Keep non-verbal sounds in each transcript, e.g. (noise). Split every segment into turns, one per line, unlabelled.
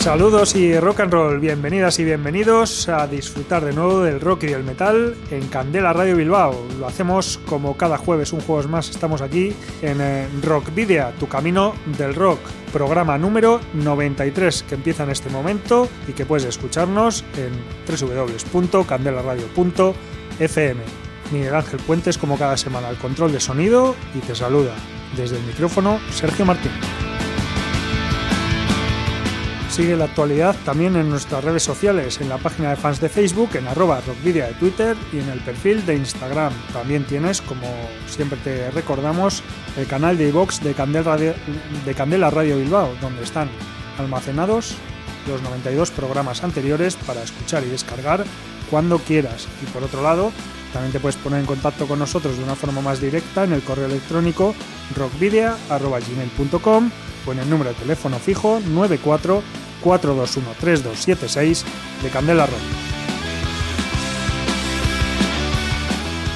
Saludos y rock and roll, bienvenidas y bienvenidos a disfrutar de nuevo del rock y del metal en Candela Radio Bilbao. Lo hacemos como cada jueves, un jueves más, estamos aquí en eh, Rock Video, tu camino del rock, programa número 93 que empieza en este momento y que puedes escucharnos en www.candelaradio.fm. Miguel Ángel Puentes como cada semana al control de sonido y te saluda desde el micrófono Sergio Martín. Sigue la actualidad también en nuestras redes sociales, en la página de fans de Facebook, en arroba rockvidia de Twitter y en el perfil de Instagram. También tienes, como siempre te recordamos, el canal de iVox de, de Candela Radio Bilbao, donde están almacenados los 92 programas anteriores para escuchar y descargar cuando quieras. Y por otro lado, también te puedes poner en contacto con nosotros de una forma más directa en el correo electrónico rockvidia.gmail.com o en el número de teléfono fijo 94 421 3276 de Candela Rock.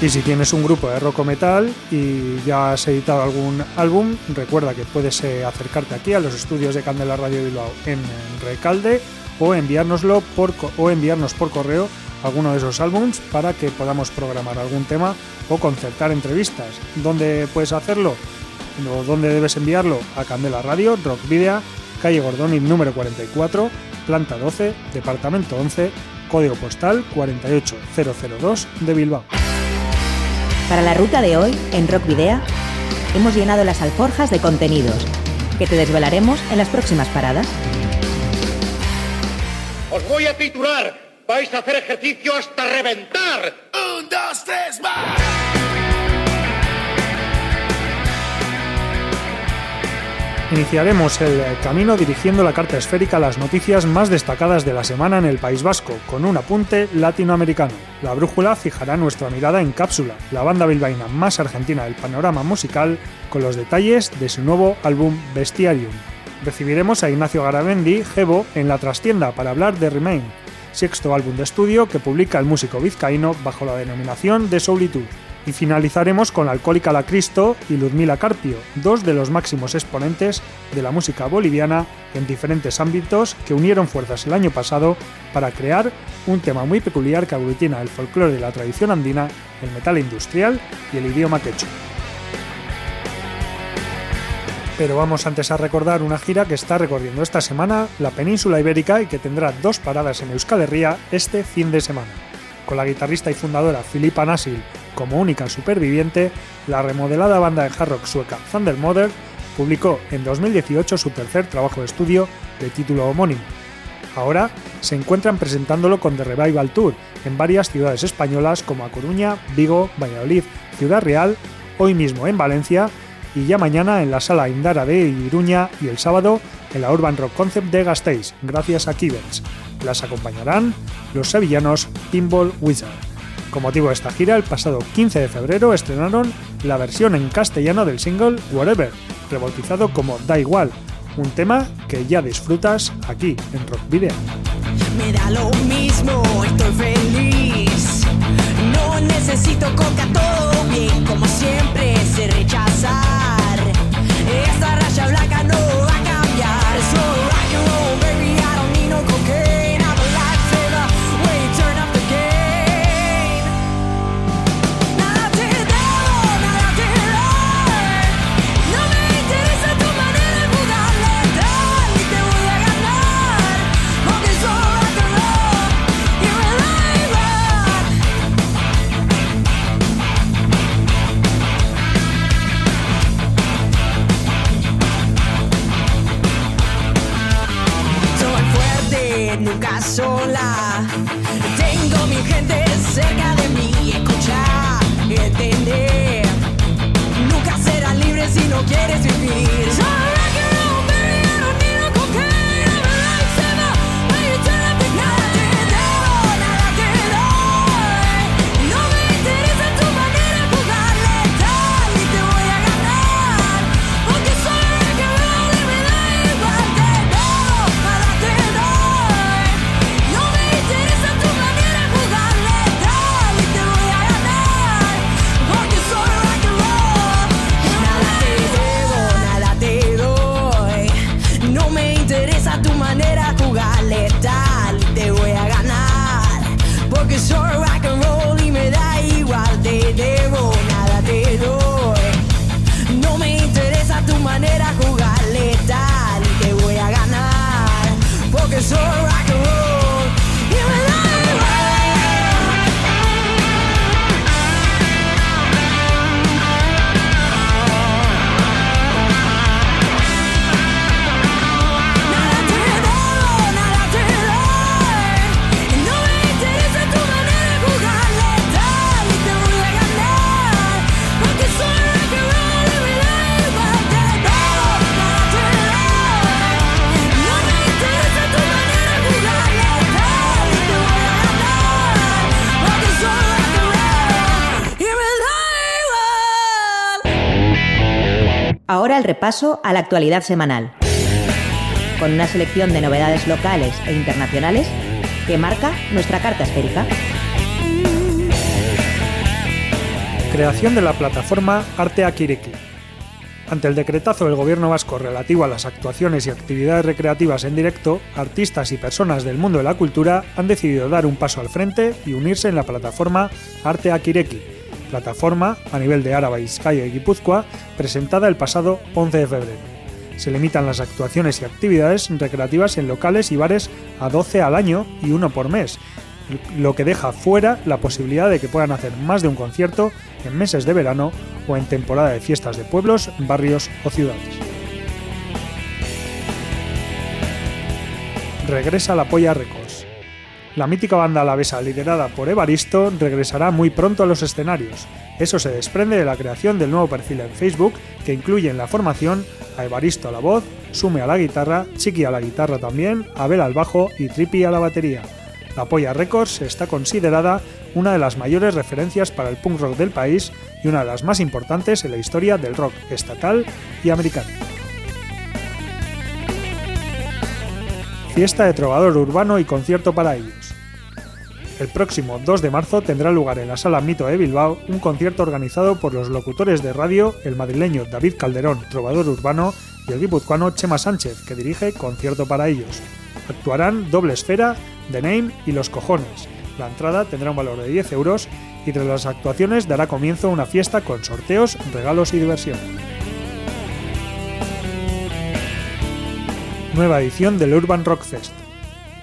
Y si tienes un grupo de rock metal y ya has editado algún álbum, recuerda que puedes eh, acercarte aquí a los estudios de Candela Radio Bilbao en, Recalde o enviárnoslo por o enviarnos por correo alguno de esos álbums para que podamos programar algún tema o concertar entrevistas. ¿Dónde puedes hacerlo? ¿O dónde debes enviarlo? A Candela Radio, Rock Video, calle Gordoni número 44, planta 12, departamento 11, código postal 48002 de Bilbao.
Para la ruta de hoy, en Rock Video, hemos llenado las alforjas de contenidos que te desvelaremos en las próximas paradas.
Os voy a titular. Vais a hacer ejercicio hasta reventar. Un, dos, tres, más.
Iniciaremos el camino dirigiendo la carta esférica a las noticias más destacadas de la semana en el País Vasco, con un apunte latinoamericano. La brújula fijará nuestra mirada en Cápsula, la banda bilbaína más argentina del panorama musical, con los detalles de su nuevo álbum Bestiarium. Recibiremos a Ignacio Garamendi, Gebo, en la trastienda para hablar de Remain, sexto álbum de estudio que publica el músico vizcaíno bajo la denominación de Soulitude. Y finalizaremos con Alcohólica la Cristo y Ludmila Carpio, dos de los máximos exponentes de la música boliviana en diferentes ámbitos que unieron fuerzas el año pasado para crear un tema muy peculiar que aglutina el folclore de la tradición andina, el metal industrial y el idioma quechua. Pero vamos antes a recordar una gira que está recorriendo esta semana la península ibérica y que tendrá dos paradas en Euskal Herria este fin de semana. Con la guitarrista y fundadora Filipa Nasil como única superviviente, la remodelada banda de hard rock sueca Thunder Mother publicó en 2018 su tercer trabajo de estudio de título homónimo. Ahora se encuentran presentándolo con The Revival Tour en varias ciudades españolas como A Coruña, Vigo, Valladolid, Ciudad Real, hoy mismo en Valencia y ya mañana en la sala Indara de Iruña y el sábado en la Urban Rock Concept de Gasteiz, gracias a Kivens. Las acompañarán los sevillanos Pinball Wizard. Con motivo de esta gira, el pasado 15 de febrero estrenaron la versión en castellano del single Whatever, rebautizado como Da Igual, un tema que ya disfrutas aquí en Rock Video.
Me da lo mismo, estoy feliz. No necesito coca, todo bien, como siempre, se rechazar. Esta raya blanca no sola. Tengo mi gente cerca de mí. Escucha, entender. Nunca serás libre si no quieres vivir.
deserve El repaso a la actualidad semanal, con una selección de novedades locales e internacionales que marca nuestra carta esférica.
Creación de la plataforma Arte Akiriki. Ante el decretazo del gobierno vasco relativo a las actuaciones y actividades recreativas en directo, artistas y personas del mundo de la cultura han decidido dar un paso al frente y unirse en la plataforma Arte Akireki, plataforma a nivel de Áraba, Vizcaya y Guipúzcoa, presentada el pasado 11 de febrero. Se limitan las actuaciones y actividades recreativas en locales y bares a 12 al año y uno por mes, lo que deja fuera la posibilidad de que puedan hacer más de un concierto en meses de verano o en temporada de fiestas de pueblos, barrios o ciudades. Regresa la Polla Records. La mítica banda alavesa liderada por Evaristo regresará muy pronto a los escenarios. Eso se desprende de la creación del nuevo perfil en Facebook que incluye en la formación a Evaristo a la voz, Sume a la guitarra, Chiqui a la guitarra también, Abel al bajo y Trippy a la batería. La Polla Records está considerada una de las mayores referencias para el punk rock del país y una de las más importantes en la historia del rock estatal y americano. Fiesta de trovador urbano y concierto para ellos. El próximo 2 de marzo tendrá lugar en la Sala Mito de Bilbao un concierto organizado por los locutores de radio, el madrileño David Calderón, trovador urbano, y el guipuzcoano Chema Sánchez, que dirige Concierto para ellos. Actuarán Doble Esfera, The Name y Los Cojones. La entrada tendrá un valor de 10 euros y tras las actuaciones dará comienzo una fiesta con sorteos, regalos y diversión. Nueva edición del Urban Rock Fest.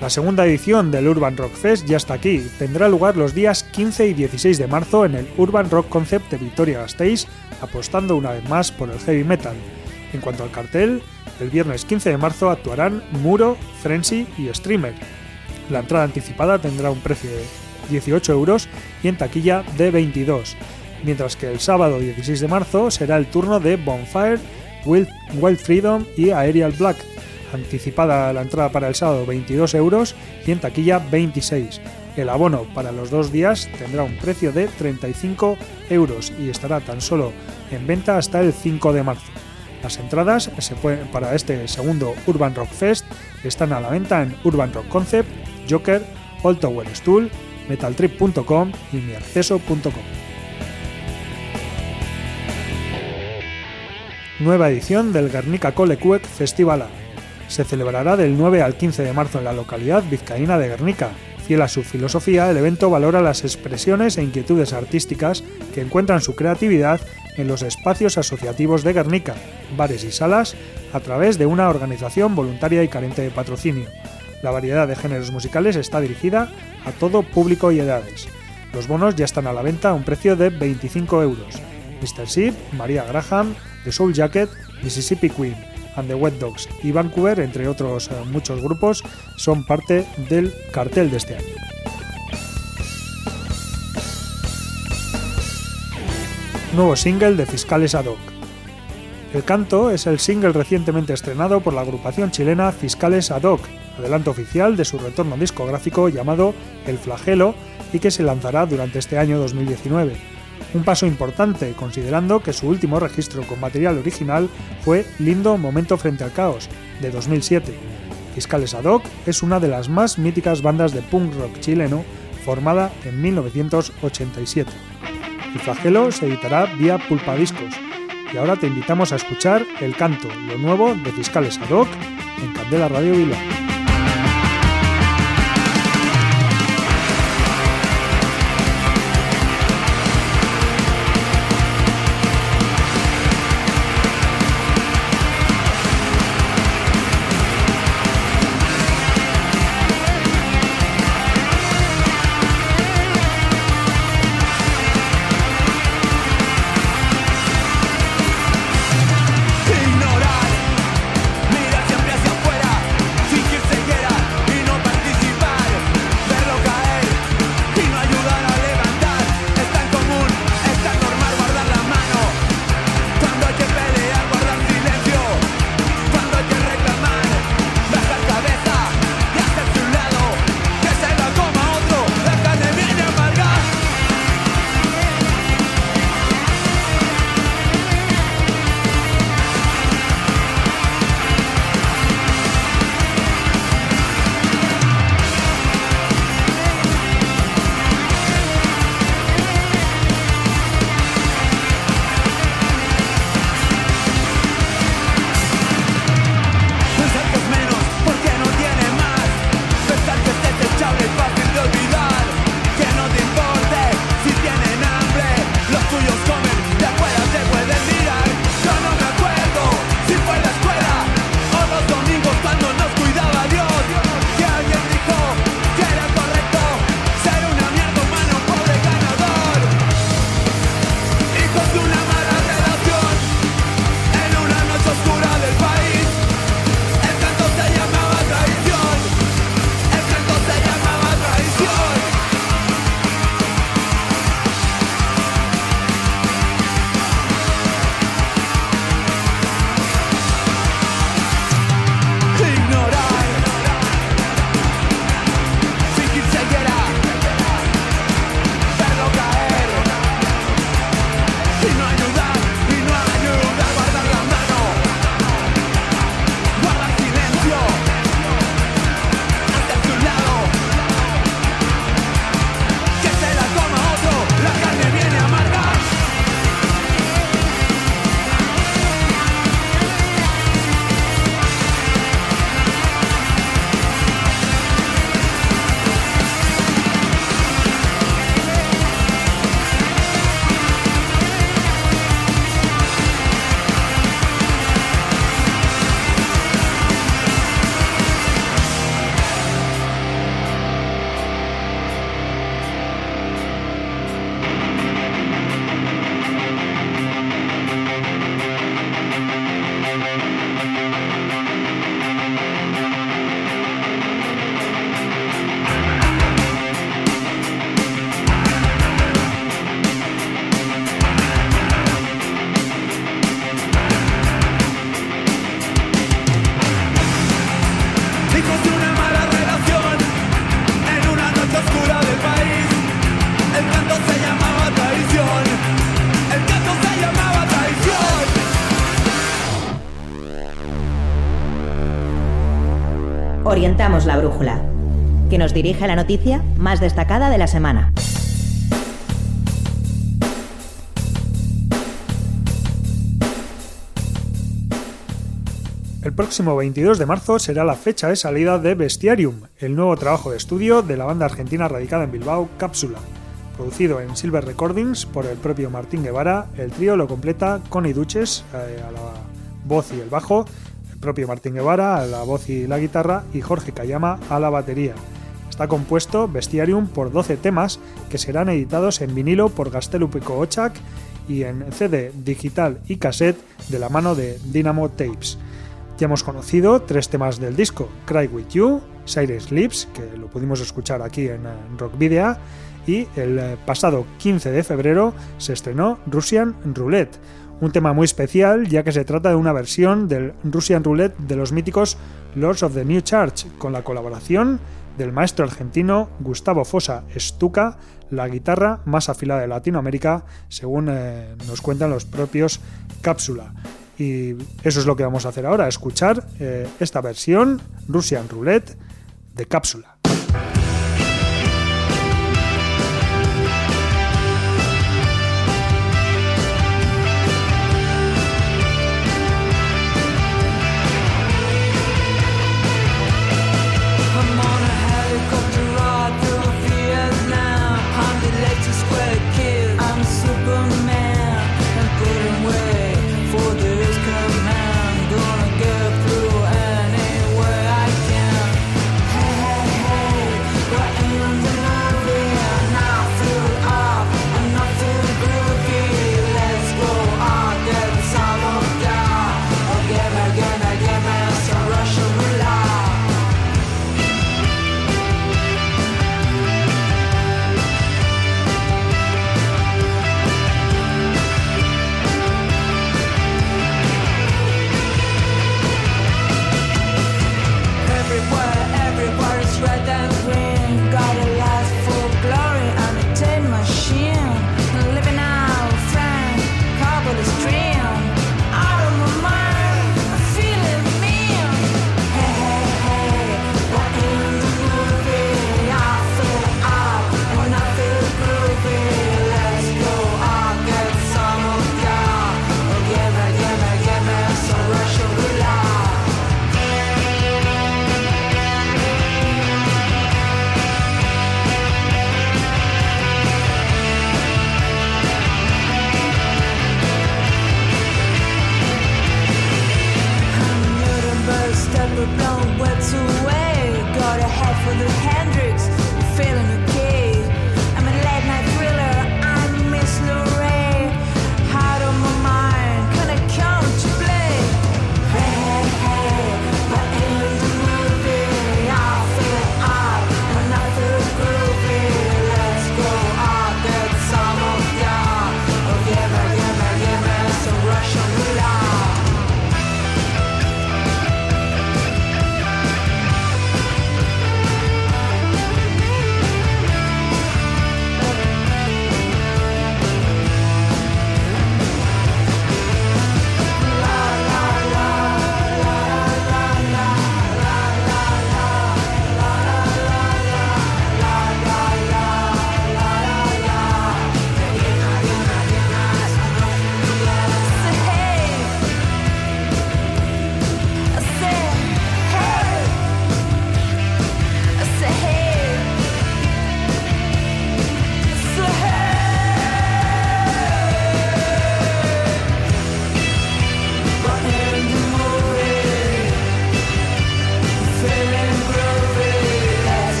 La segunda edición del Urban Rock Fest ya está aquí. Tendrá lugar los días 15 y 16 de marzo en el Urban Rock Concept de Vitoria-Gasteiz, apostando una vez más por el heavy metal. En cuanto al cartel, el viernes 15 de marzo actuarán Muro, Frenzy y Streamer. La entrada anticipada tendrá un precio de 18 euros y en taquilla de 22, mientras que el sábado 16 de marzo será el turno de Bonfire, Wild Freedom y Aerial Black. Anticipada la entrada para el sábado 22 euros y en taquilla 26. El abono para los dos días tendrá un precio de 35 euros y estará tan solo en venta hasta el 5 de marzo. Las entradas se pueden, para este segundo Urban Rock Fest están a la venta en Urban Rock Concept, Joker, Old Tower Stool, metaltrip.com y miacceso.com. Nueva edición del Guernica Colecuec Festival Se celebrará del 9 al 15 de marzo en la localidad vizcaína de Guernica. Fiel a su filosofía, el evento valora las expresiones e inquietudes artísticas que encuentran su creatividad en los espacios asociativos de Guernica, bares y salas, a través de una organización voluntaria y carente de patrocinio. La variedad de géneros musicales está dirigida a todo público y edades. Los bonos ya están a la venta a un precio de 25 euros. Mr. Sheep, María Graham, The Soul Jacket, Mississippi Queen, and the Wet Dogs y Vancouver, entre otros eh, muchos grupos, son parte del cartel de este año. Nuevo single de Fiscales Ad hoc. El canto es el single recientemente estrenado por la agrupación chilena Fiscales Ad hoc, adelanto oficial de su retorno discográfico llamado El Flagelo y que se lanzará durante este año 2019. Un paso importante considerando que su último registro con material original fue Lindo Momento frente al Caos, de 2007. Fiscales Ad hoc es una de las más míticas bandas de punk rock chileno formada en 1987. El flagelo se editará vía Pulpa Discos y ahora te invitamos a escuchar El Canto, lo nuevo de Fiscales Ad hoc en Candela Radio Bilbao.
Orientamos la brújula, que nos dirige a la noticia más destacada de la semana.
El próximo 22 de marzo será la fecha de salida de Bestiarium, el nuevo trabajo de estudio de la banda argentina radicada en Bilbao, Cápsula. Producido en Silver Recordings por el propio Martín Guevara, el trío lo completa Connie Duches eh, a la voz y el bajo, propio Martín Guevara a la voz y la guitarra y Jorge Cayama a la batería. Está compuesto Bestiarium por 12 temas que serán editados en vinilo por Gastelupico Ochak y en CD digital y cassette de la mano de Dynamo Tapes. Ya hemos conocido tres temas del disco, Cry With You, Cyrus Lips, que lo pudimos escuchar aquí en Rock Video, y el pasado 15 de febrero se estrenó Russian Roulette, un tema muy especial ya que se trata de una versión del Russian Roulette de los míticos Lords of the New Church, con la colaboración del maestro argentino Gustavo Fosa Stuca, la guitarra más afilada de Latinoamérica, según eh, nos cuentan los propios Cápsula. Y eso es lo que vamos a hacer ahora, escuchar eh, esta versión Russian Roulette de cápsula.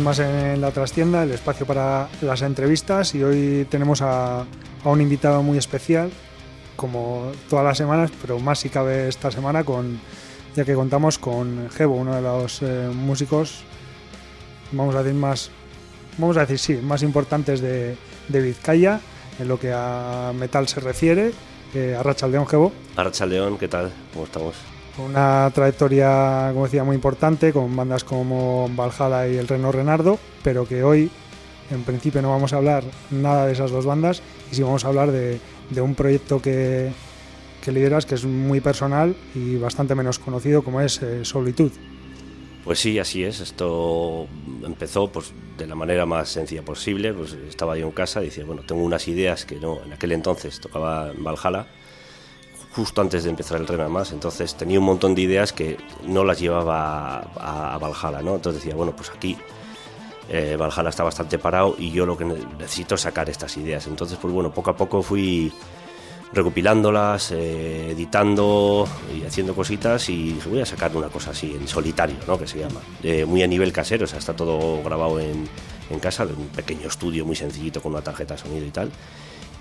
Más en la trastienda, el espacio para las entrevistas y hoy tenemos a, a un invitado muy especial, como todas las semanas, pero más si cabe esta semana, con, ya que contamos con Gebo, uno de los eh, músicos, vamos a decir más, vamos a decir sí, más importantes de, de Vizcaya en lo que a metal se refiere. Eh, Arracha León, Gebo.
Arracha León, ¿qué tal? ¿Cómo estamos?
Una trayectoria, como decía, muy importante, con bandas como Valhalla y el Reno Renardo, pero que hoy, en principio, no vamos a hablar nada de esas dos bandas, y sí vamos a hablar de, de un proyecto que, que, lideras que es muy personal y bastante menos conocido, como es eh, Solitud.
Pues sí, así es. Esto empezó pues, de la manera más sencilla posible. Pues estaba yo en casa y decía, bueno, tengo unas ideas que no, en aquel entonces tocaba en Valhalla justo antes de empezar el Rena más, entonces tenía un montón de ideas que no las llevaba a, a Valhalla, ¿no? Entonces decía, bueno, pues aquí eh, Valhalla está bastante parado y yo lo que necesito es sacar estas ideas. Entonces, pues bueno, poco a poco fui recopilándolas, eh, editando y haciendo cositas y dije, voy a sacar una cosa así en solitario, ¿no? Que se llama, eh, muy a nivel casero, o sea, está todo grabado en, en casa, en un pequeño estudio muy sencillito con una tarjeta de sonido y tal.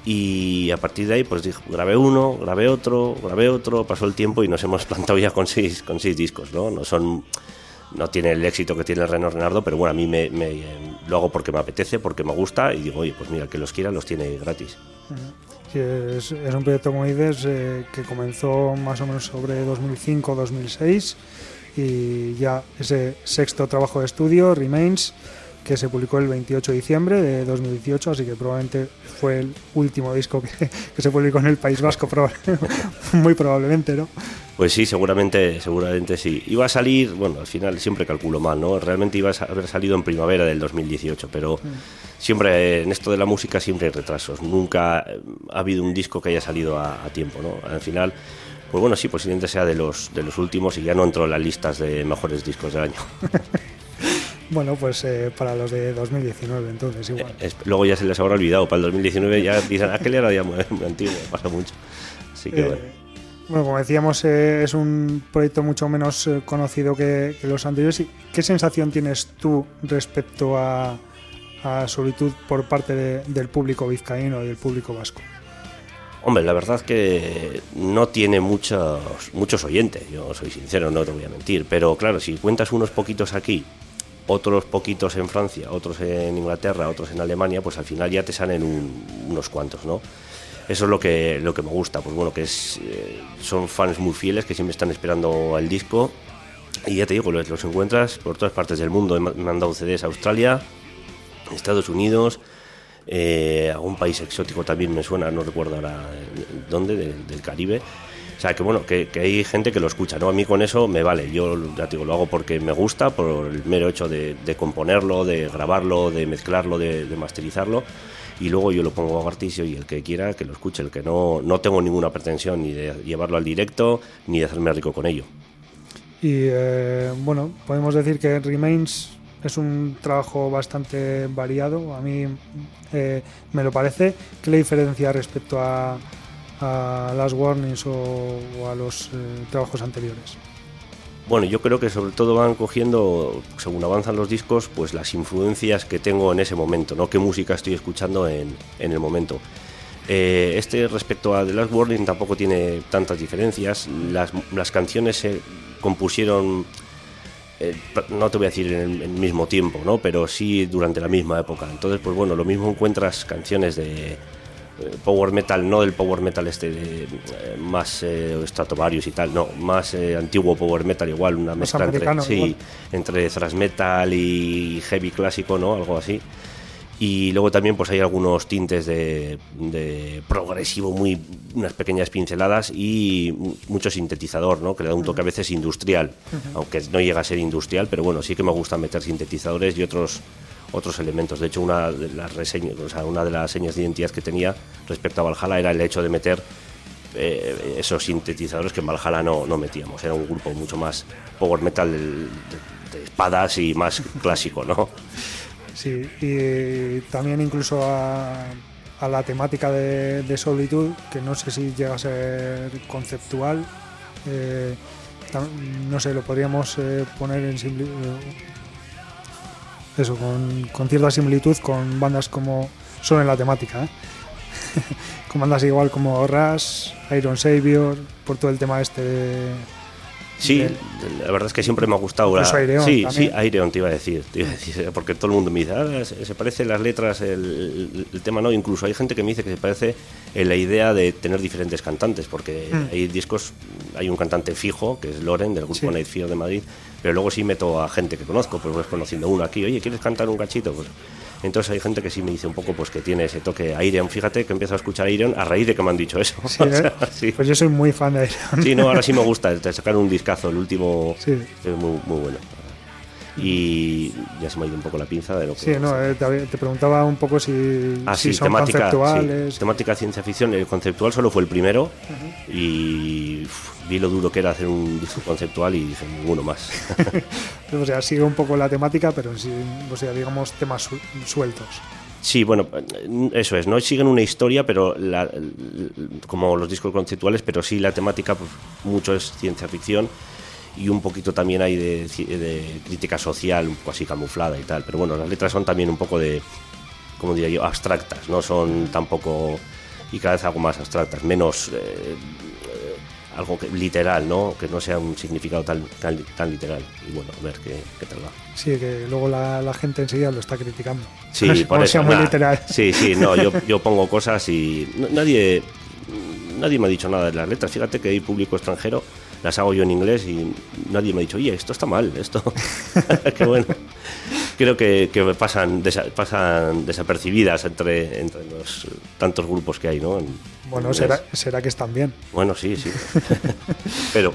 Y a partir de ahí, pues dije, grabé uno, grabé otro, grabé otro, pasó el tiempo y nos hemos plantado ya con seis, con seis discos, ¿no? No son no tiene el éxito que tiene el Reno Renardo, pero bueno, a mí me, me, lo hago porque me apetece, porque me gusta y digo, oye, pues mira, que los quiera los tiene gratis.
Sí, es, es, un proyecto, como dices, eh, que comenzó más o menos sobre 2005-2006 y ya ese sexto trabajo de estudio, Remains, que se publicó el 28 de diciembre de 2018, así que probablemente fue el último disco que, (laughs) que se publicó en el País Vasco, (laughs) muy probablemente, ¿no?
Pues sí, seguramente, seguramente sí. Iba a salir, bueno, al final siempre calculo mal, ¿no? Realmente iba a haber salido en primavera del 2018, pero mm. siempre en esto de la música siempre hay retrasos. Nunca ha habido un disco que haya salido a, a tiempo, ¿no? Al final, pues bueno, sí, posiblemente sea de los, de los últimos y ya no entró en las listas de mejores discos del año. (laughs)
Bueno, pues eh, para los de 2019, entonces igual.
Eh, luego ya se les habrá olvidado. Para el 2019 ya dicen, aquel era ya muy, muy antiguo, pasa mucho. Así que
Eh,
bueno.
Bueno, como decíamos, eh, es un proyecto mucho menos eh, conocido que, que los anteriores. ¿Y ¿Qué sensación tienes tú respecto a, a Solitud por parte de- del público vizcaíno y del público vasco?
Hombre, la verdad que no tiene muchos, muchos oyentes, yo soy sincero, no te voy a mentir, pero claro, si cuentas unos poquitos aquí, otros poquitos en Francia, otros en Inglaterra, otros en Alemania, pues al final ya te salen un- unos cuantos, ¿no? Eso es lo que, lo que me gusta, pues bueno, que es, eh, son fans muy fieles que siempre están esperando el disco y ya te digo, los, los encuentras por todas partes del mundo, me han mandado CDs a Australia, Estados Unidos, eh, algún país exótico también me suena, no recuerdo ahora eh, dónde, del, del Caribe. O sea, que bueno, que, hay gente que lo escucha, ¿no? A mí con eso me vale, yo ya digo, lo hago porque me gusta, por el mero hecho de, componerlo, de grabarlo, de mezclarlo, de, masterizarlo, y luego yo lo pongo a gratis y el que quiera que lo escuche, el que no, no tengo ninguna pretensión ni de llevarlo al directo, ni de hacerme rico con ello.
Y eh, bueno, podemos decir que Remains es un trabajo bastante variado, a mí eh, me lo parece. ¿Qué le diferencia respecto a, a las warnings o, o a los eh, trabajos anteriores?
Bueno, yo creo que sobre todo van cogiendo, según avanzan los discos, pues las influencias que tengo en ese momento, ¿no? Qué música estoy escuchando en, en el momento. Eh, este respecto a The Last Warning tampoco tiene tantas diferencias. Las, las canciones se compusieron, eh, no te voy a decir en el, mismo tiempo, ¿no? pero sí durante la misma época. Entonces, pues bueno, lo mismo encuentras canciones de power metal, no del power metal este de, eh, más eh, Stratovarius y tal, no, más eh, antiguo power metal igual, una mezcla entre, sí, entre thrash metal y heavy clásico, ¿no? Algo así. Y luego también pues hay algunos tintes de, de, progresivo, muy unas pequeñas pinceladas y mucho sintetizador, ¿no? Que le da un toque a veces industrial, uh -huh. aunque no llega a ser industrial, pero bueno, sí que me gusta meter sintetizadores y otros otros elementos. De hecho, una de las reseñas, o sea, una de las señas de identidad que tenía respecto a Valhalla era el hecho de meter eh, esos sintetizadores que en Valhalla no, no, metíamos. Era un grupo mucho más power metal de, de, de espadas y más (laughs) clásico, ¿no?
Sí, y también incluso a, a la temática de, de, Solitud, que no sé si llega a ser conceptual. Eh, no sé, lo podríamos eh, poner en simple, eso, con, con cierta similitud con bandas como son en la temática, ¿eh? (laughs) con bandas igual como Rush, Iron Savior, por todo el tema este de,
Sí,
del-
la verdad es que siempre me ha gustado. la-
Aireon
sí,
también.
sí, Aireon te iba a decir, te iba a decir, porque todo el mundo me dice, "Ah, se, se parece las letras, el, tema no. Incluso hay gente que me dice que se parece en la idea de tener diferentes cantantes, porque
Mm.
hay discos, hay un cantante fijo, que es Loren, del grupo
Sí.
Night Fear de Madrid, pero luego sí meto a gente que conozco, pues vas conociendo uno aquí, oye, ¿quieres cantar un cachito? Pues, entonces hay gente que sí me dice un poco pues que tiene ese toque Aireon. Fíjate que empiezo a escuchar Aireon a raíz de que me han dicho eso.
Sí, (laughs)
O
¿eh?
sea, sí.
Pues yo soy muy fan de Iron.
Sí, no, ahora sí me gusta. Te sacaron un discazo, el último.
Sí.
Es muy, muy bueno. Y ya se me ha ido un poco la pinza de lo que.
Sí, no, eh, te, preguntaba un poco si,
Ah,
si
sí,
son
temática,
conceptuales.
sí, temática ciencia ficción. El conceptual solo fue el primero y uf, vi lo duro que era hacer un disco conceptual y dije, ninguno más. (laughs) (laughs)
O sea, sigue un poco la temática, pero sí, o sea, digamos, temas su- sueltos.
Sí, bueno, eso es, no siguen una historia, pero la- como los discos conceptuales, pero sí la temática, pues, mucho es ciencia ficción y un poquito también hay de, de crítica social, un poco así camuflada y tal. Pero bueno, las letras son también un poco de, como diría yo, abstractas, no son tampoco, y cada vez algo más abstractas, menos eh, eh, algo que- literal, ¿no? Que no sea un significado tan, tan, tan literal. Y bueno, a ver qué, qué tal va.
Sí, que luego la, la gente enseguida lo está criticando.
Sí, (laughs) por eso.
sea muy
nah.
literal.
Sí, sí, no, yo, (laughs) yo pongo cosas y no- nadie, nadie me ha dicho nada de las letras. Fíjate que hay público extranjero, las hago yo en inglés y nadie me ha dicho, oye, esto está mal, esto. (laughs) Qué bueno. Creo que, que pasan, desa- pasan desapercibidas entre, entre los tantos grupos que hay, ¿no? En
Bueno, será, será que están bien.
Bueno, sí, sí. (laughs) Pero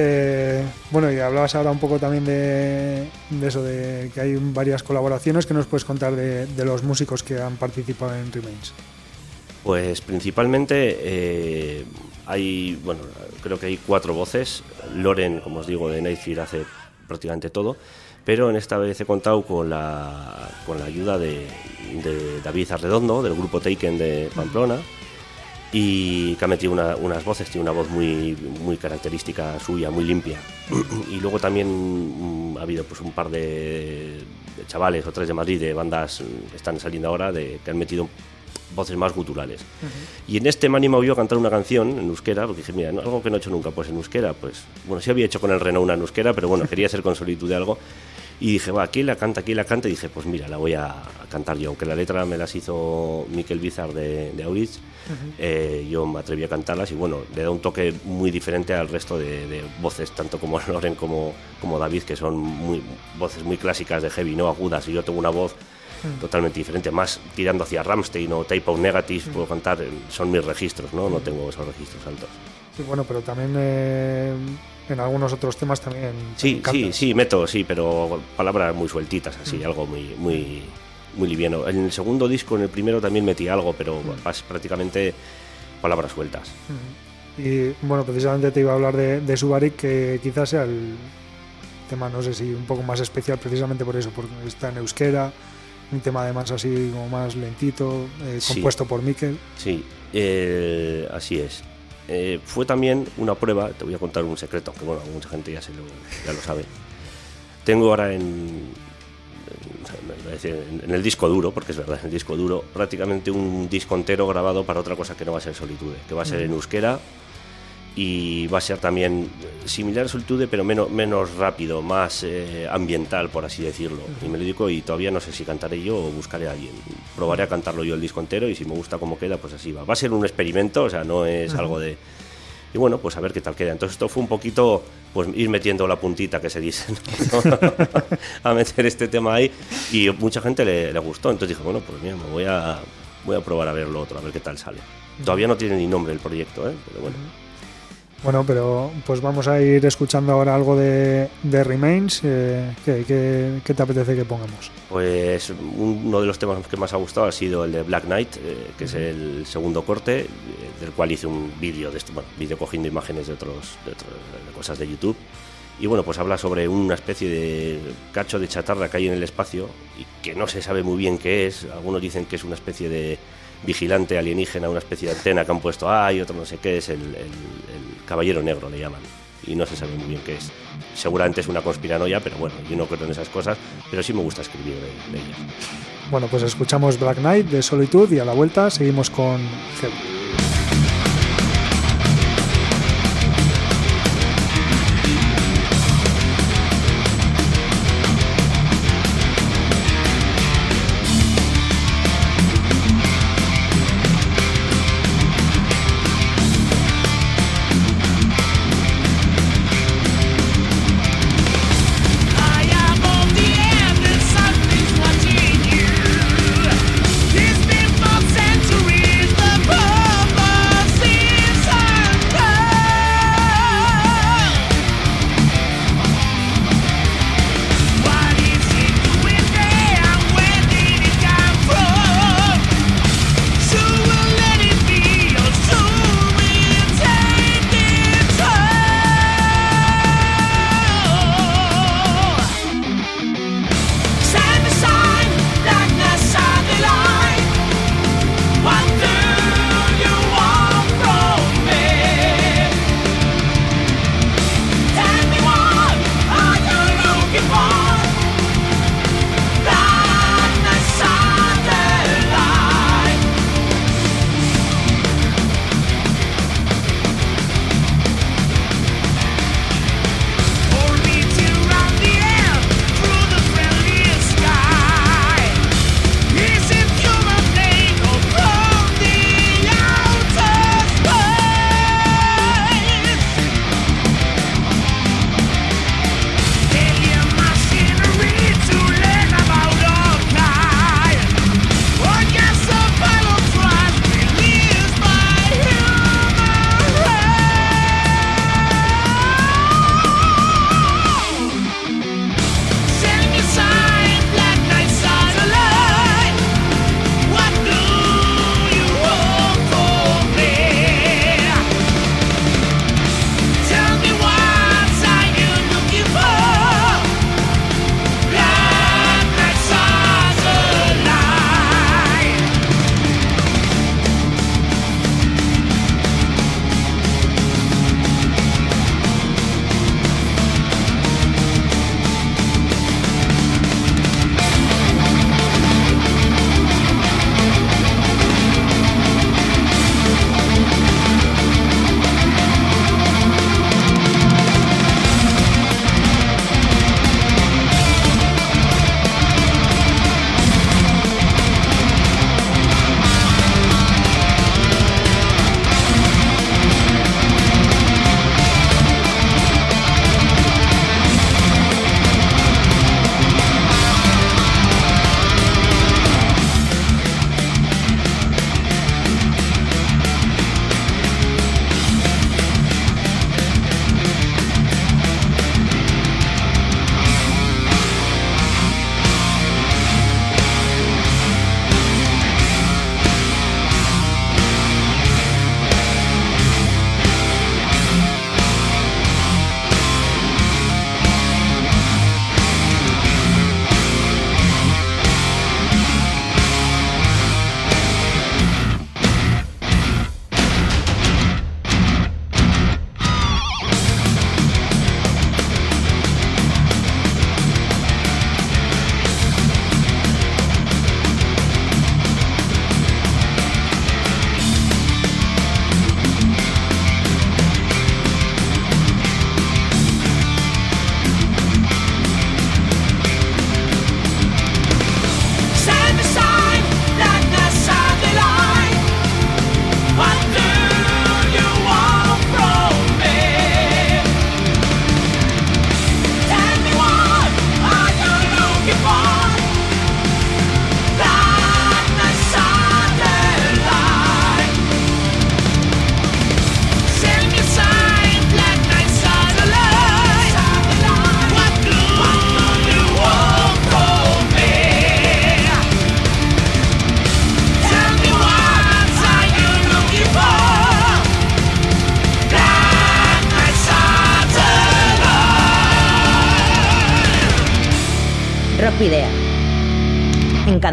Eh, bueno, y hablabas ahora un poco también de, de eso, de que hay varias colaboraciones. que nos puedes contar de, de los músicos que han participado en Remains?
Pues principalmente eh, hay, bueno, creo que hay cuatro voces. Loren, como os digo, de Nightfear hace prácticamente todo, pero en esta vez he contado con la, con la ayuda de, de David Arredondo, del grupo Taken de Pamplona, y que ha metido una- unas voces, tiene una voz muy, muy característica suya, muy limpia. y luego también mm, ha habido pues un par de, de chavales o tres de Madrid, de bandas mm, que están saliendo ahora, de, que han metido voces más guturales. Y en este me animado yo a cantar una canción en euskera, porque dije, mira, algo que no he hecho nunca, pues en euskera, pues, bueno, sí había hecho con el Renault una en euskera, pero bueno, quería hacer con solitud de algo. Y dije, va, aquí la canta, aquí la canta, y dije, pues mira, la voy a, cantar yo, aunque la letra me las hizo Miquel Bizar de, de Auritz, eh, yo me atreví a cantarlas y bueno, le da un toque muy diferente al resto de, de voces, tanto como (laughs) Loren como, como David, que son muy, voces muy clásicas de heavy, no agudas, y yo tengo una voz totalmente diferente, más tirando hacia Ramstein o Type of Negative, puedo cantar, eh, son mis registros, ¿no? No tengo esos registros altos.
Sí, bueno, pero también eh, en algunos otros temas también.
Sí,
también
sí, sí, meto, sí, pero palabras muy sueltitas, así, algo muy, muy, muy liviano. En el segundo disco, en el primero también metí algo, pero pas- prácticamente palabras sueltas.
Y bueno, precisamente te iba a hablar de, de Subarik, que quizás sea el tema, no sé si un poco más especial, precisamente por eso, porque está en euskera, un tema además así como más lentito, eh,
Sí.
compuesto por Mikel.
Sí, eh, así es. Eh, fue también una prueba, te voy a contar un secreto, que bueno, mucha gente ya, se lo, ya lo sabe. Tengo ahora en, en- en- en el disco duro, porque es verdad, en el disco duro, prácticamente un disco entero grabado para otra cosa que no va a ser Solitude, que va a ser en euskera y va a ser también similar a Solitude, pero menos, menos rápido, más eh, ambiental, por así decirlo. Y me lo digo y todavía no sé si cantaré yo o buscaré a alguien. Probaré a cantarlo yo el disco entero y si me gusta cómo queda, pues así va. Va a ser un experimento, o sea, no es algo de... Y bueno, pues a ver qué tal queda. Entonces esto fue un poquito, pues ir metiendo la puntita que se dice, ¿no? (laughs) a meter este tema ahí y mucha gente le, le gustó. Entonces dije, bueno, pues mira, me voy a, voy a probar a ver lo otro, a ver qué tal sale. Todavía no tiene ni nombre el proyecto, ¿eh? Pero bueno.
Bueno, pero pues vamos a ir escuchando ahora algo de, de Remains. eh, ¿qué, qué, qué te apetece que pongamos?
Pues uno de los temas que más ha gustado ha sido el de Black Knight, eh, que es el segundo corte, eh, del cual hice un vídeo de esto, bueno, vídeo cogiendo imágenes de otros, de otros- de cosas de YouTube. Y bueno, pues habla sobre una especie de cacho de chatarra que hay en el espacio y que no se sabe muy bien qué es. Algunos dicen que es una especie de vigilante alienígena, una especie de antena que han puesto ahí, otro no sé qué es, el, el- caballero negro le llaman. y no se sabe muy bien qué es. Seguramente es una conspiranoia, pero bueno, yo no creo en esas cosas, pero sí me gusta escribir de, ellas.
Bueno, pues escuchamos Black Knight de Solitud y a la vuelta seguimos con Heavy.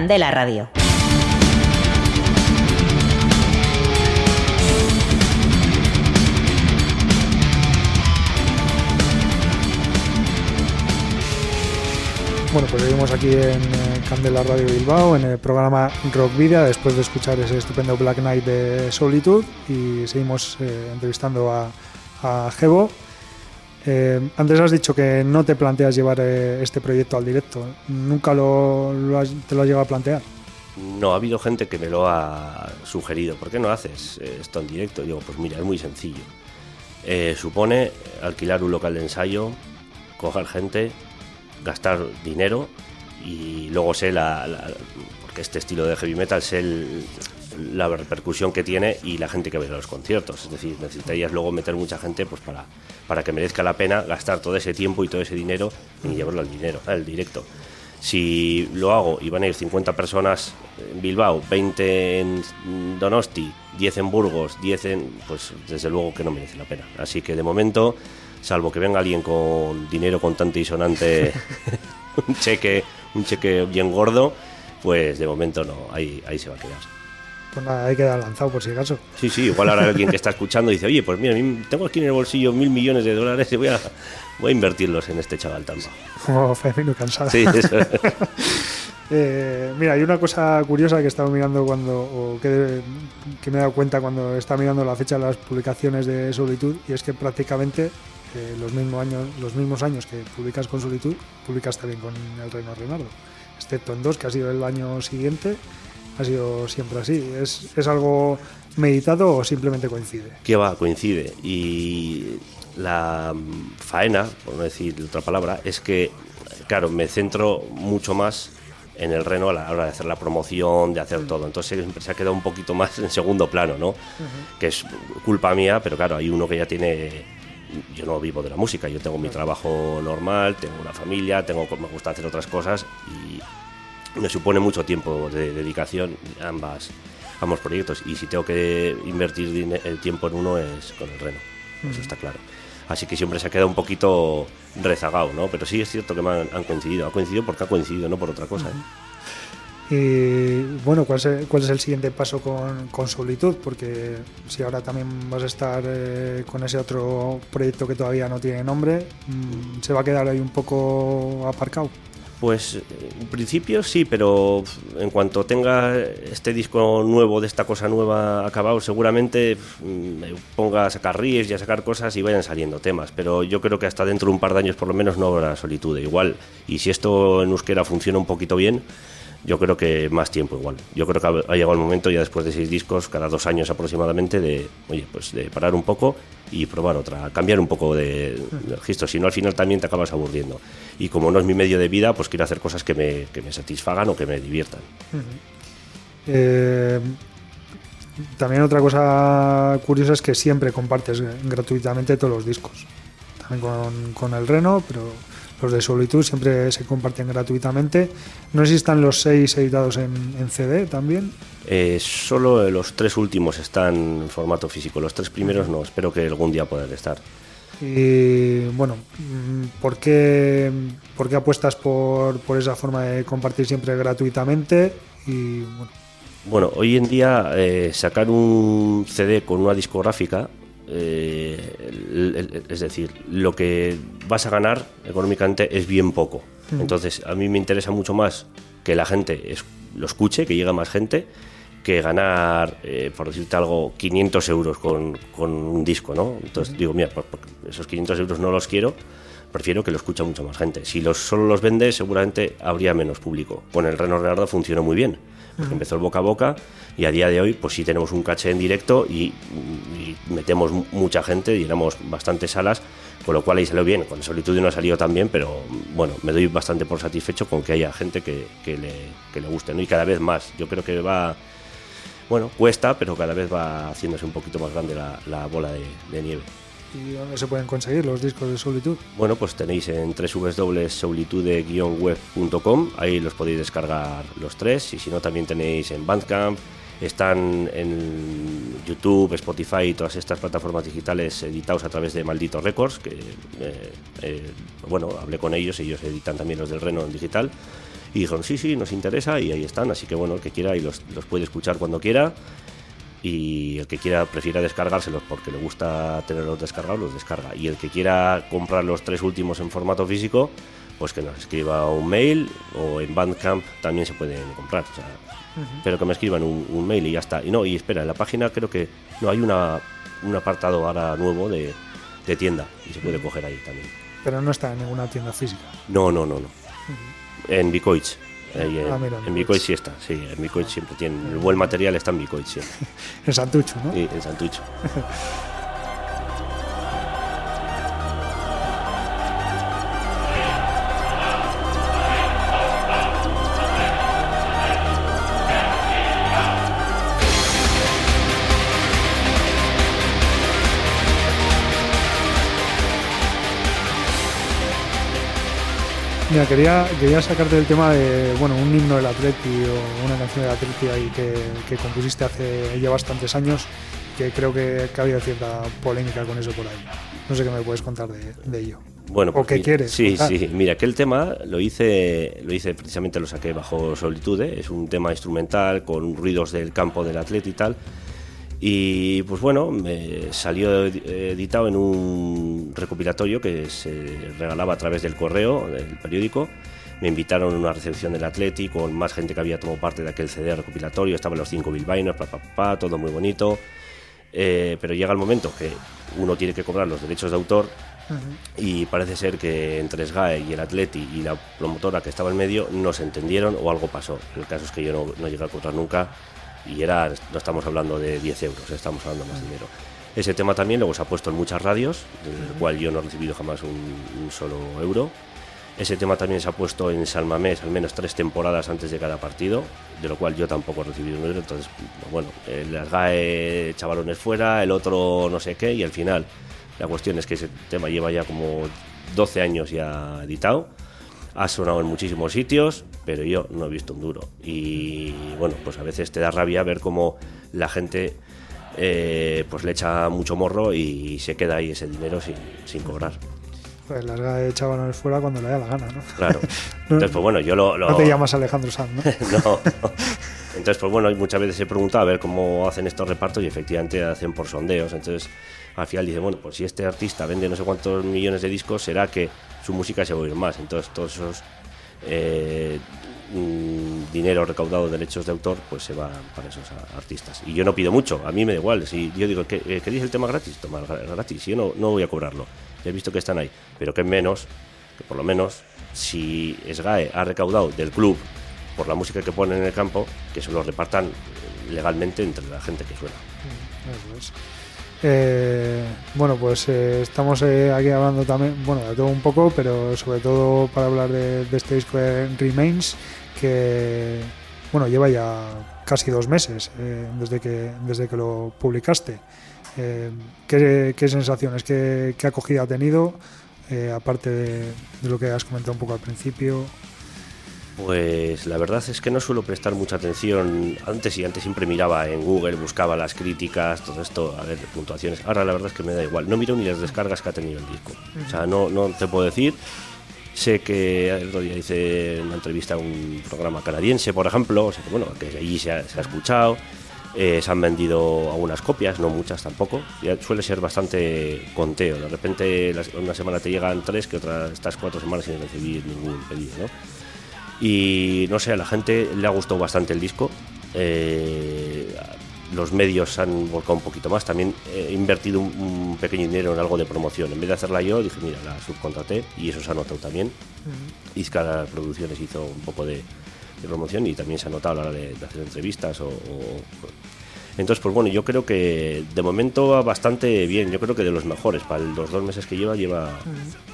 Candela Radio.
Bueno, pues vivimos aquí en eh, Candela Radio Bilbao, en el programa Rock Vida, después de escuchar ese estupendo Black Knight de Solitude y seguimos eh, entrevistando a, a Jebo, eh, antes has dicho que no te planteas llevar eh, este proyecto al directo. ¿Nunca lo, te lo has llegado a plantear?
No, ha habido gente que me lo ha sugerido. ¿Por qué no haces eh, esto en directo? Digo, pues mira, es muy sencillo. Eh, supone alquilar un local de ensayo, coger gente, gastar dinero y luego sé la- porque este estilo de heavy metal sé el- la repercusión que tiene y la gente que ve los conciertos. Es decir, necesitarías luego meter mucha gente pues para, para que merezca la pena gastar todo ese tiempo y todo ese dinero y llevarlo al dinero, al directo. Si lo hago y van a ir 50 personas en Bilbao, 20 en Donosti, 10 en Burgos, 10 en... pues desde luego que no merece la pena. Así que de momento, salvo que venga alguien con dinero contante y sonante, (laughs) un cheque, un cheque bien gordo, pues de momento no, ahí, ahí se va a quedar.
Pues nada, hay que dar lanzado por si acaso.
Sí, sí, igual ahora alguien que está escuchando dice, oye, pues mira, tengo aquí en el bolsillo mil millones de dólares y voy a, voy a invertirlos en este chaval bajo.
Como femenino cansada.
Sí, eso. (laughs)
Eh, mira, hay una cosa curiosa que estaba mirando cuando, o que, que me he dado cuenta cuando estaba mirando la fecha de las publicaciones de Solitud, y es que prácticamente eh, los, mismos años, los mismos años que publicas con Solitud, publicas también con El Reino Renardo, excepto en dos, que ha sido el año siguiente, ha sido siempre así. ¿Es, es algo meditado o simplemente coincide?
que va, coincide. Y la mm, faena, por no decir otra palabra, es que, claro, me centro mucho más en el reno a la hora de hacer la promoción, de hacer todo. Entonces siempre se ha quedado un poquito más en segundo plano, ¿no? Que es culpa mía, pero claro, hay uno que ya tiene... Yo no vivo de la música, yo tengo mi trabajo normal, tengo una familia, tengo me gusta hacer otras cosas y me supone mucho tiempo de dedicación ambas ambos proyectos y si tengo que invertir el tiempo en uno es con el reno eso está claro así que siempre se ha quedado un poquito rezagado no pero sí es cierto que me han, han coincidido ha coincidido porque ha coincidido no por otra cosa ¿eh?
Y bueno, ¿cuál es, cuál es el siguiente paso con, con Solitud? Porque si ahora también vas a estar eh, con ese otro proyecto que todavía no tiene nombre, mm, ¿se va a quedar ahí un poco aparcado?
Pues eh, en principio sí, pero en cuanto tenga este disco nuevo de esta cosa nueva acabado, seguramente mm, me ponga a sacar ríes y a sacar cosas y vayan saliendo temas. Pero yo creo que hasta dentro de un par de años por lo menos no habrá solitud. Igual, y si esto en euskera funciona un poquito bien, yo creo que más tiempo igual. Yo creo que ha llegado el momento ya después de seis discos, cada dos años aproximadamente, de, oye, pues de parar un poco y probar otra, cambiar un poco de, de registro. Si no, al final también te acabas aburriendo. Y como no es mi medio de vida, pues quiero hacer cosas que me, que me satisfagan o que me diviertan.
Eh, también otra cosa curiosa es que siempre compartes gratuitamente todos los discos. También con, con el Reno, pero los de Solitud siempre se comparten gratuitamente. No están los seis editados en, en CD también.
Eh, solo los tres últimos están en formato físico, los tres primeros no, espero que algún día puedan estar.
Y bueno, mm, ¿por qué, por qué apuestas por, por esa forma de compartir siempre gratuitamente? Y bueno,
Bueno, hoy en día eh, sacar un CD con una discográfica, eh, el- el- es decir, lo que vas a ganar económicamente es bien poco. Entonces, a mí me interesa mucho más que la gente es- lo escuche, que llegue más gente, que ganar, eh, por decirte algo, 500 euros con, con un disco, ¿no? Entonces digo, mira, esos 500 euros no los quiero, prefiero que lo escuche mucha más gente. Si los, solo los vende, seguramente habría menos público. Con el Reno Renardo funcionó muy bien, empezó el boca a boca y a día de hoy, pues sí tenemos un caché en directo y, metemos mu- mucha gente, llenamos bastantes salas, con lo cual ahí salió bien. Con Solitud no ha salido tan bien, pero bueno, me doy bastante por satisfecho con que haya gente que, que le, que le guste, ¿no? Y cada vez más. Yo creo que va bueno, cuesta, pero cada vez va haciéndose un poquito más grande la, la bola de nieve.
¿Y dónde se pueden conseguir los discos de Solitud?
Bueno, pues tenéis en www.soulitude-web.com, ahí los podéis descargar los tres, y si no también tenéis en Bandcamp, están en YouTube, Spotify y todas estas plataformas digitales editados a través de Maldito Records, que eh, eh, bueno, hablé con ellos, ellos editan también los del Reno en digital, y dijeron, sí, sí, nos interesa, y ahí están, así que bueno, el que quiera y los, los puede escuchar cuando quiera, y el que quiera prefiera descargárselos porque le gusta tenerlos descargados, los descarga. Y el que quiera comprar los tres últimos en formato físico, pues que nos escriba un mail o en Bandcamp también se pueden comprar. o sea, Pero que me escriban un, un mail y ya está. Y no, y espera, en la página creo que no hay una, un apartado ahora nuevo de, de tienda y se puede coger ahí también.
Pero no está en ninguna tienda física.
No, no, no, no. En Bicoich. Ahí
Ah, mira,
en
en
Bicoich sí está, sí, en Bicoich siempre tienen, el buen material está en Bicoich, (laughs) sí,
En Santucho, ¿no?
y en Santucho.
Mira, quería, quería sacarte del tema de, bueno, un himno del Atleti o una canción del Atleti ahí que, que compusiste hace ya bastantes años, que creo que, que ha habido cierta polémica con eso por ahí. No sé qué me puedes contar de, de ello.
Bueno,
¿O
pues
qué
mira,
quieres
Sí,
contar?
sí. Mira, aquel tema lo hice, lo hice precisamente, lo saqué bajo Solitude. Es un tema instrumental con ruidos del campo del atleta y tal. Y pues bueno, me salió edi- editado en un recopilatorio que se regalaba a través del correo del periódico. Me invitaron a una recepción del Atleti con más gente que había tomado parte de aquel CD recopilatorio. Estaban los cinco bilbaínos, pa, pa, pa, todo muy bonito. Eh, pero llega el momento que uno tiene que cobrar los derechos de autor y parece ser que entre SGAE y el Atleti y la promotora que estaba en medio no se entendieron o algo pasó. El caso es que yo no, no llegué a cobrar nunca y era, no estamos hablando de 10 euros, estamos hablando de más dinero. Ese tema también luego se ha puesto en muchas radios, del cual yo no he recibido jamás un, un solo euro. Ese tema también se ha puesto en San Mamés al menos tres temporadas antes de cada partido, de lo cual yo tampoco he recibido un euro. Entonces, bueno, el SGAE chavalones fuera, el otro no sé qué, y al final la cuestión es que ese tema lleva ya como 12 años ya editado, ha sonado en muchísimos sitios, pero yo no he visto un duro. Y bueno, pues a veces te da rabia ver cómo la gente eh, pues le echa mucho morro y se queda ahí ese dinero sin, sin cobrar.
Pues las GAE echaban fuera cuando le da la gana, ¿no?
Claro. (laughs) Entonces, pues bueno, yo lo... lo-
No te llamas Alejandro Sanz, ¿no?
no, (laughs) no. Entonces, pues bueno, muchas veces he preguntado a ver cómo hacen estos repartos y efectivamente hacen por sondeos. Entonces, al final dice, bueno, pues si este artista vende no sé cuántos millones de discos, será que su música se va a oír más. Entonces, todos esos eh, mm, dinero recaudado de derechos de autor, pues se va para esos artistas. Y yo no pido mucho, a mí me da igual. Si yo digo, que eh, ¿queréis el tema gratis? Toma gra- gratis. Yo no, no voy a cobrarlo. Ya he visto que están ahí. Pero que menos, que por lo menos, si SGAE ha recaudado del club por la música que ponen en el campo, que se lo repartan legalmente entre la gente que suena.
Es. Eh, bueno, pues eh, estamos eh, aquí hablando también, bueno, de todo un poco, pero sobre todo para hablar de, este disco de Remains, que, bueno, lleva ya casi dos meses eh, desde, que, desde que lo publicaste. ¿qué, qué sensaciones, qué, qué acogida ha tenido, aparte de lo que has comentado un poco al principio?
Pues la verdad es que no suelo prestar mucha atención. Antes y antes siempre miraba en Google, buscaba las críticas, todo esto, a ver puntuaciones. Ahora la verdad es que me da igual. No miro ni las descargas que ha tenido el disco. O sea, no, no te puedo decir. Sé que el otro día hice una entrevista a un programa canadiense, por ejemplo, o sea, que, bueno, que allí se ha, escuchado. Eh, se han vendido algunas copias, no muchas tampoco. Ya suele ser bastante conteo. De repente una semana te llegan tres, que otras estás cuatro semanas sin recibir ningún pedido, ¿no? Y no sé, a la gente le ha gustado bastante el disco. Eh, los medios han volcado un poquito más. También he invertido un, un pequeño dinero en algo de promoción. En vez de hacerla yo, dije, mira, la subcontraté y eso se ha notado también. Izcara Producciones hizo un poco de, de promoción y también se ha notado a la hora de, de hacer entrevistas o, o- entonces, pues bueno, yo creo que de momento va bastante bien. Yo creo que de los mejores. Para los dos meses que lleva, lleva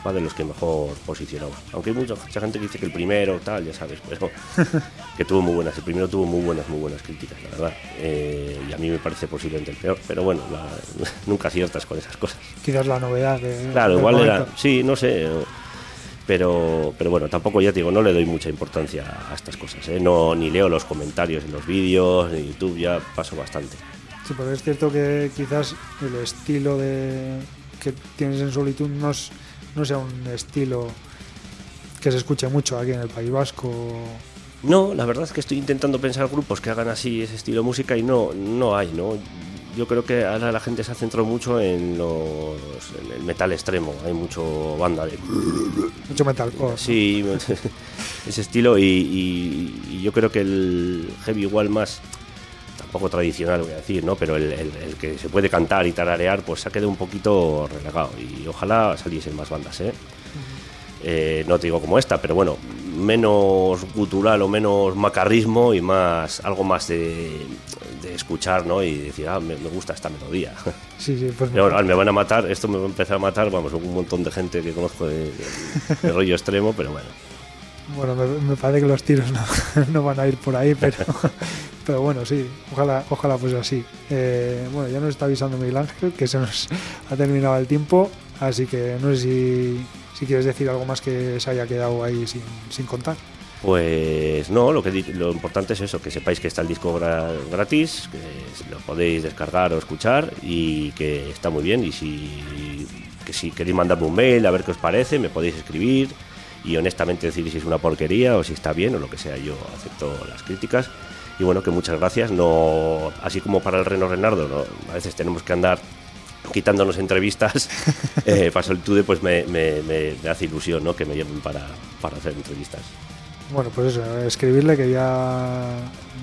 va de los que mejor posicionados. Aunque hay mucha, mucha gente que dice que el primero, tal, ya sabes, pero (laughs) que tuvo muy buenas. El primero tuvo muy buenas, muy buenas críticas, la verdad. Eh, y a mí me parece posiblemente el peor. Pero bueno, la- (laughs) nunca aciertas con esas cosas.
Quizás la novedad de,
Claro, igual era. Sí, no sé. Pero, pero bueno, tampoco ya te digo, no le doy mucha importancia a estas cosas. ¿eh? No, ni leo los comentarios en los vídeos, en YouTube, ya paso bastante.
Sí, pero es cierto que quizás el estilo de que tienes en Solitud no, es- no sea un estilo que se escuche mucho aquí en el País Vasco.
No, la verdad es que estoy intentando pensar grupos que hagan así ese estilo de música y no, no hay, ¿no? Yo creo que ahora la gente se ha centrado mucho en, los, en el metal extremo. Hay mucho banda de.
Mucho metal.
Sí, (laughs) ese estilo. Y, y, yo creo que el heavy igual más. Tampoco tradicional, voy a decir, ¿no? Pero el, el, que se puede cantar y tararear, pues se ha quedado un poquito relegado. Y ojalá saliesen más bandas, ¿eh? Eh, no te digo como esta, pero bueno, menos gutural o menos macarrismo y más algo más de, escuchar, ¿no? Y decir, ah, me, gusta esta melodía. (laughs)
Sí, sí, pues
me van a matar, esto me va a empezar a matar, vamos, un montón de gente que conozco de, (laughs) rollo extremo, pero bueno.
Bueno, me, parece que los tiros (laughs) no, van a ir por ahí, pero, pero bueno, sí, ojalá, ojalá pues así. Eh, bueno, ya nos está avisando Miguel Ángel que se nos ha terminado el tiempo, así que no sé si si quieres decir algo más que se haya quedado ahí sin, contar.
Pues no, lo, que, lo importante es eso, que sepáis que está el disco gratis, que lo podéis descargar o escuchar y que está muy bien. Y si, que si queréis mandarme un mail a ver qué os parece, me podéis escribir y honestamente decir si es una porquería o si está bien o lo que sea, yo acepto las críticas. Y bueno, que muchas gracias, no así como para el Reno Renardo, a veces tenemos que andar quitándonos entrevistas, (laughs) eh, para Solitude pues me, hace ilusión ¿no? que me llamen para, hacer entrevistas.
Bueno, pues eso, escribirle que ya,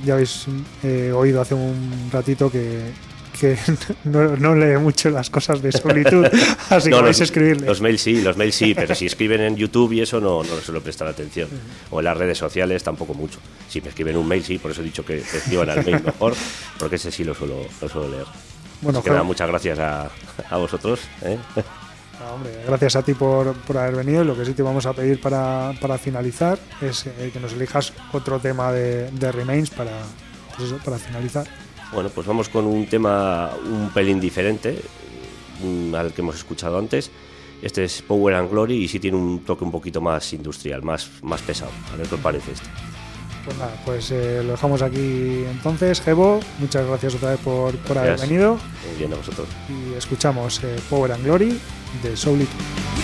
ya habéis eh, oído hace un ratito que, (laughs) no, lee mucho las cosas de solitud, (laughs) así que vais a escribirle.
Los mails sí, los mails sí, (laughs) pero si escriben en YouTube y eso no, no suelo prestar atención. O en las redes sociales tampoco mucho. Si me escriben un mail sí, por eso he dicho que escriban al mail mejor, porque ese sí lo suelo, lo suelo leer. Bueno, muchas gracias a, vosotros. ¿eh?
Gracias a ti por, haber venido. Lo que sí te vamos a pedir para, finalizar es eh, que nos elijas otro tema de, Remains para, pues para finalizar.
Bueno, pues vamos con un tema un pelín diferente al que hemos escuchado antes. Este es Power and Glory y sí tiene un toque un poquito más industrial, más, más pesado. A ver qué os parece este.
Pues nada, pues eh, lo dejamos aquí entonces. Gebo, muchas gracias otra vez por, por haber venido.
Muy bien a vosotros.
Y escuchamos eh, Power and Glory de Soulitude.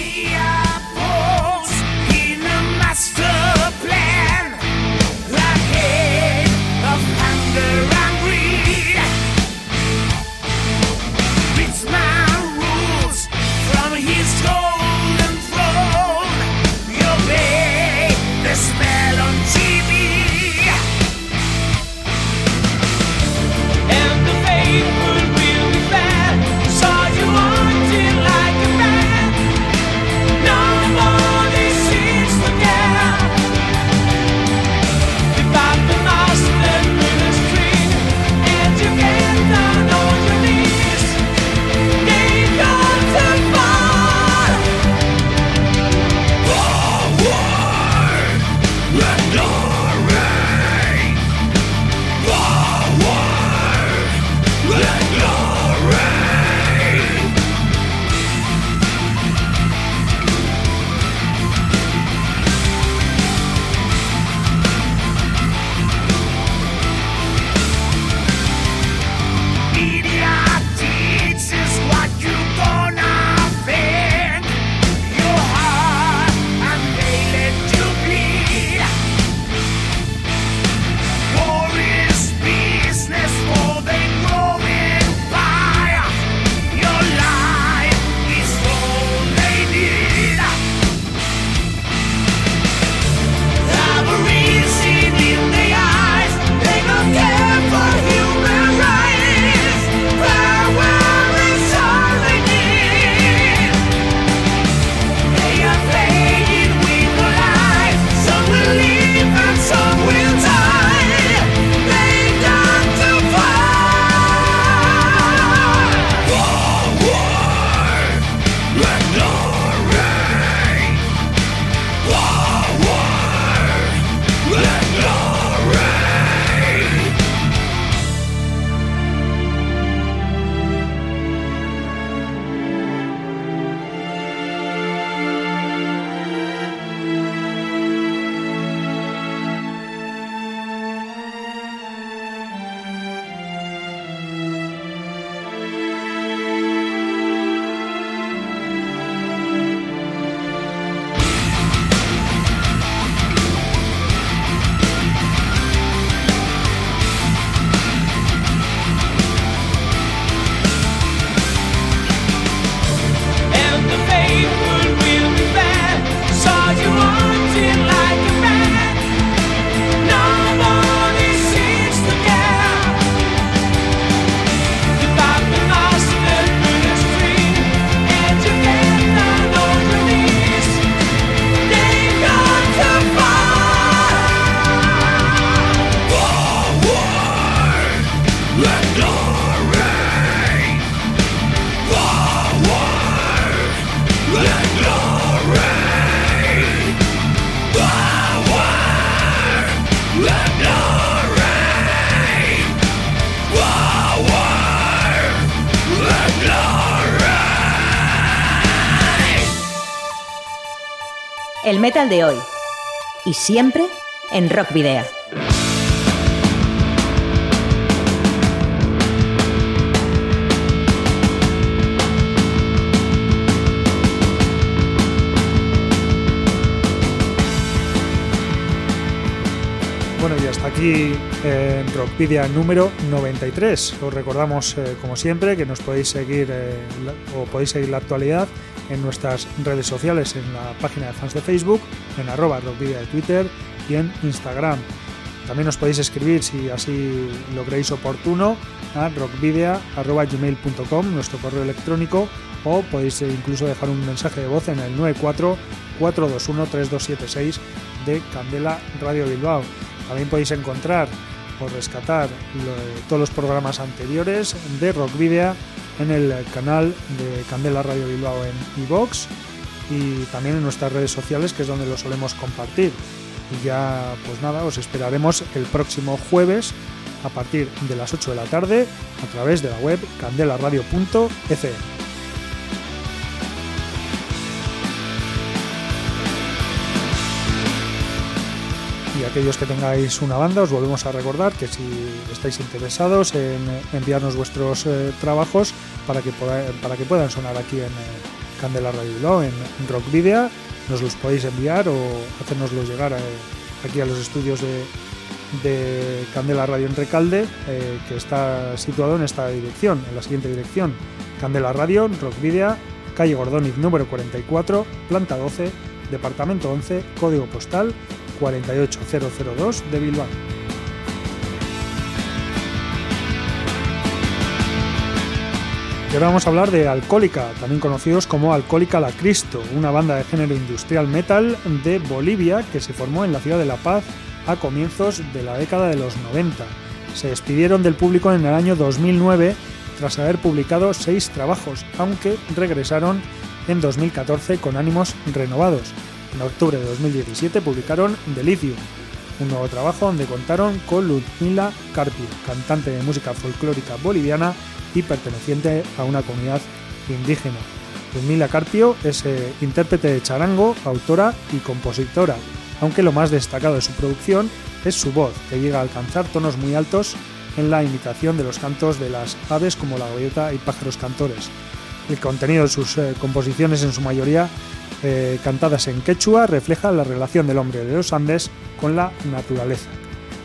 El metal de hoy. Y siempre en Rock Video.
Bueno, y hasta aquí en Rockpedia número 93. Os recordamos, eh, como siempre, que nos podéis seguir eh, o podéis seguir la actualidad en nuestras redes sociales, en la página de fans de Facebook, en arroba Rockpedia de Twitter y en Instagram. También os podéis escribir, si así lo creéis oportuno, a rockvidea.gmail.com, nuestro correo electrónico, o podéis eh, incluso dejar un mensaje de voz en el 94-421-3276 de Candela Radio Bilbao. También podéis encontrar o rescatar lo- todos los programas anteriores de Rockvidea en el canal de Candela Radio Bilbao en iVox y también en nuestras redes sociales, que es donde lo solemos compartir. Y ya, pues nada, os esperaremos el próximo jueves a partir de las 8 de la tarde a través de la web candelaradio.fm. y aquellos que tengáis una banda os volvemos a recordar que si estáis interesados en enviarnos vuestros eh, trabajos para que, para que puedan sonar aquí en eh, Candela Radio en, Rock Video, nos los podéis enviar o hacérnoslos llegar eh, aquí a los estudios de, de Candela Radio en Recalde, eh, que está situado en esta dirección, en la siguiente dirección. Candela Radio, Rock Video, calle Gordóniz número 44, planta 12, departamento 11, código postal 48002 de Bilbao. Y ahora vamos a hablar de Alcohólica, también conocidos como Alcohólica La Cristo, una banda de género industrial metal de Bolivia que se formó en la ciudad de La Paz a comienzos de la década de los 90. Se despidieron del público en el año 2009 tras haber publicado seis trabajos, aunque regresaron en 2014 con ánimos renovados. En octubre de 2017 publicaron Delicium, un nuevo trabajo donde contaron con Ludmila Carpio, cantante de música folclórica boliviana y perteneciente a una comunidad indígena. Ludmila Carpio es eh, intérprete de charango, autora y compositora, aunque lo más destacado de su producción es su voz, que llega a alcanzar tonos muy altos en la imitación de los cantos de las aves como la gaviota y pájaros cantores. El contenido de sus eh, composiciones, en su mayoría eh, cantadas en quechua, refleja la relación del hombre de los Andes con la naturaleza.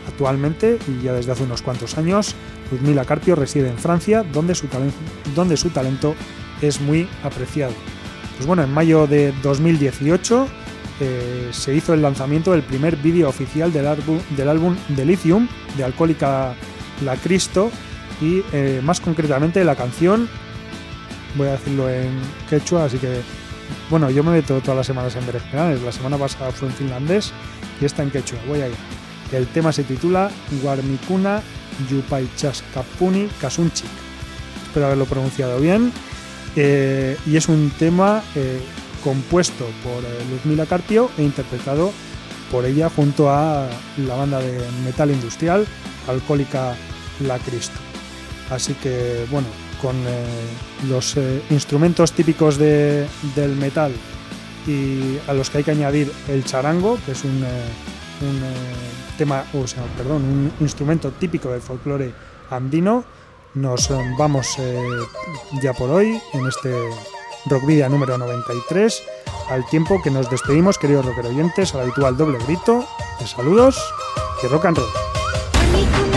Actualmente, y ya desde hace unos cuantos años, Ludmila Carpio reside en Francia, donde su, talen- donde su talento es muy apreciado. Pues bueno, en mayo de 2018 eh, se hizo el lanzamiento del primer vídeo oficial del, álbum- del álbum Delicium de Alcohólica La Cristo y eh, más concretamente la canción, voy a decirlo en quechua, así que bueno, yo me meto todas las semanas en berenjenales, la semana pasada fue en finlandés y esta en quechua, voy allá. El tema se titula Guarmicuna Yupaichaskapuni Kasunchik. Espero haberlo pronunciado bien. Eh, y es un tema eh, compuesto por eh, Luzmila Carpio e interpretado por ella junto a la banda de metal industrial Alcohólica La Cristo. Así que bueno, con eh, los eh, instrumentos típicos de- del metal y a los que hay que añadir el charango, que es un, eh, un, eh, tema, o sea, perdón, un instrumento típico del folclore andino, nos eh, vamos eh, ya por hoy en este Rock Video número 93, al tiempo que nos despedimos, queridos rocker oyentes, al habitual doble grito de saludos y rock and roll.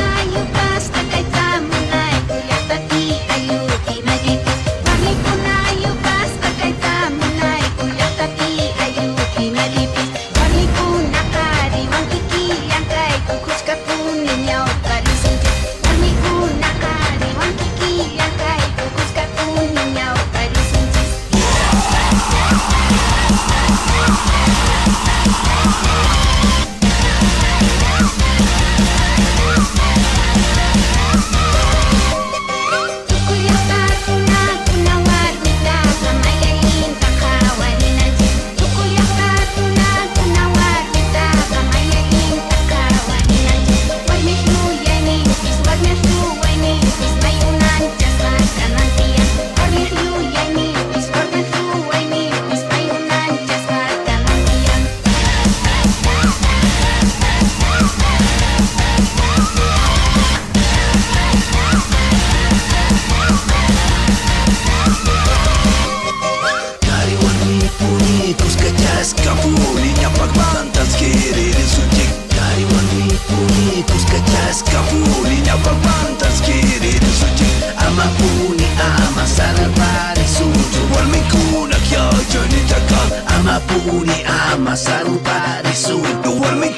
우리 아마 사랑 빠를 수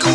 You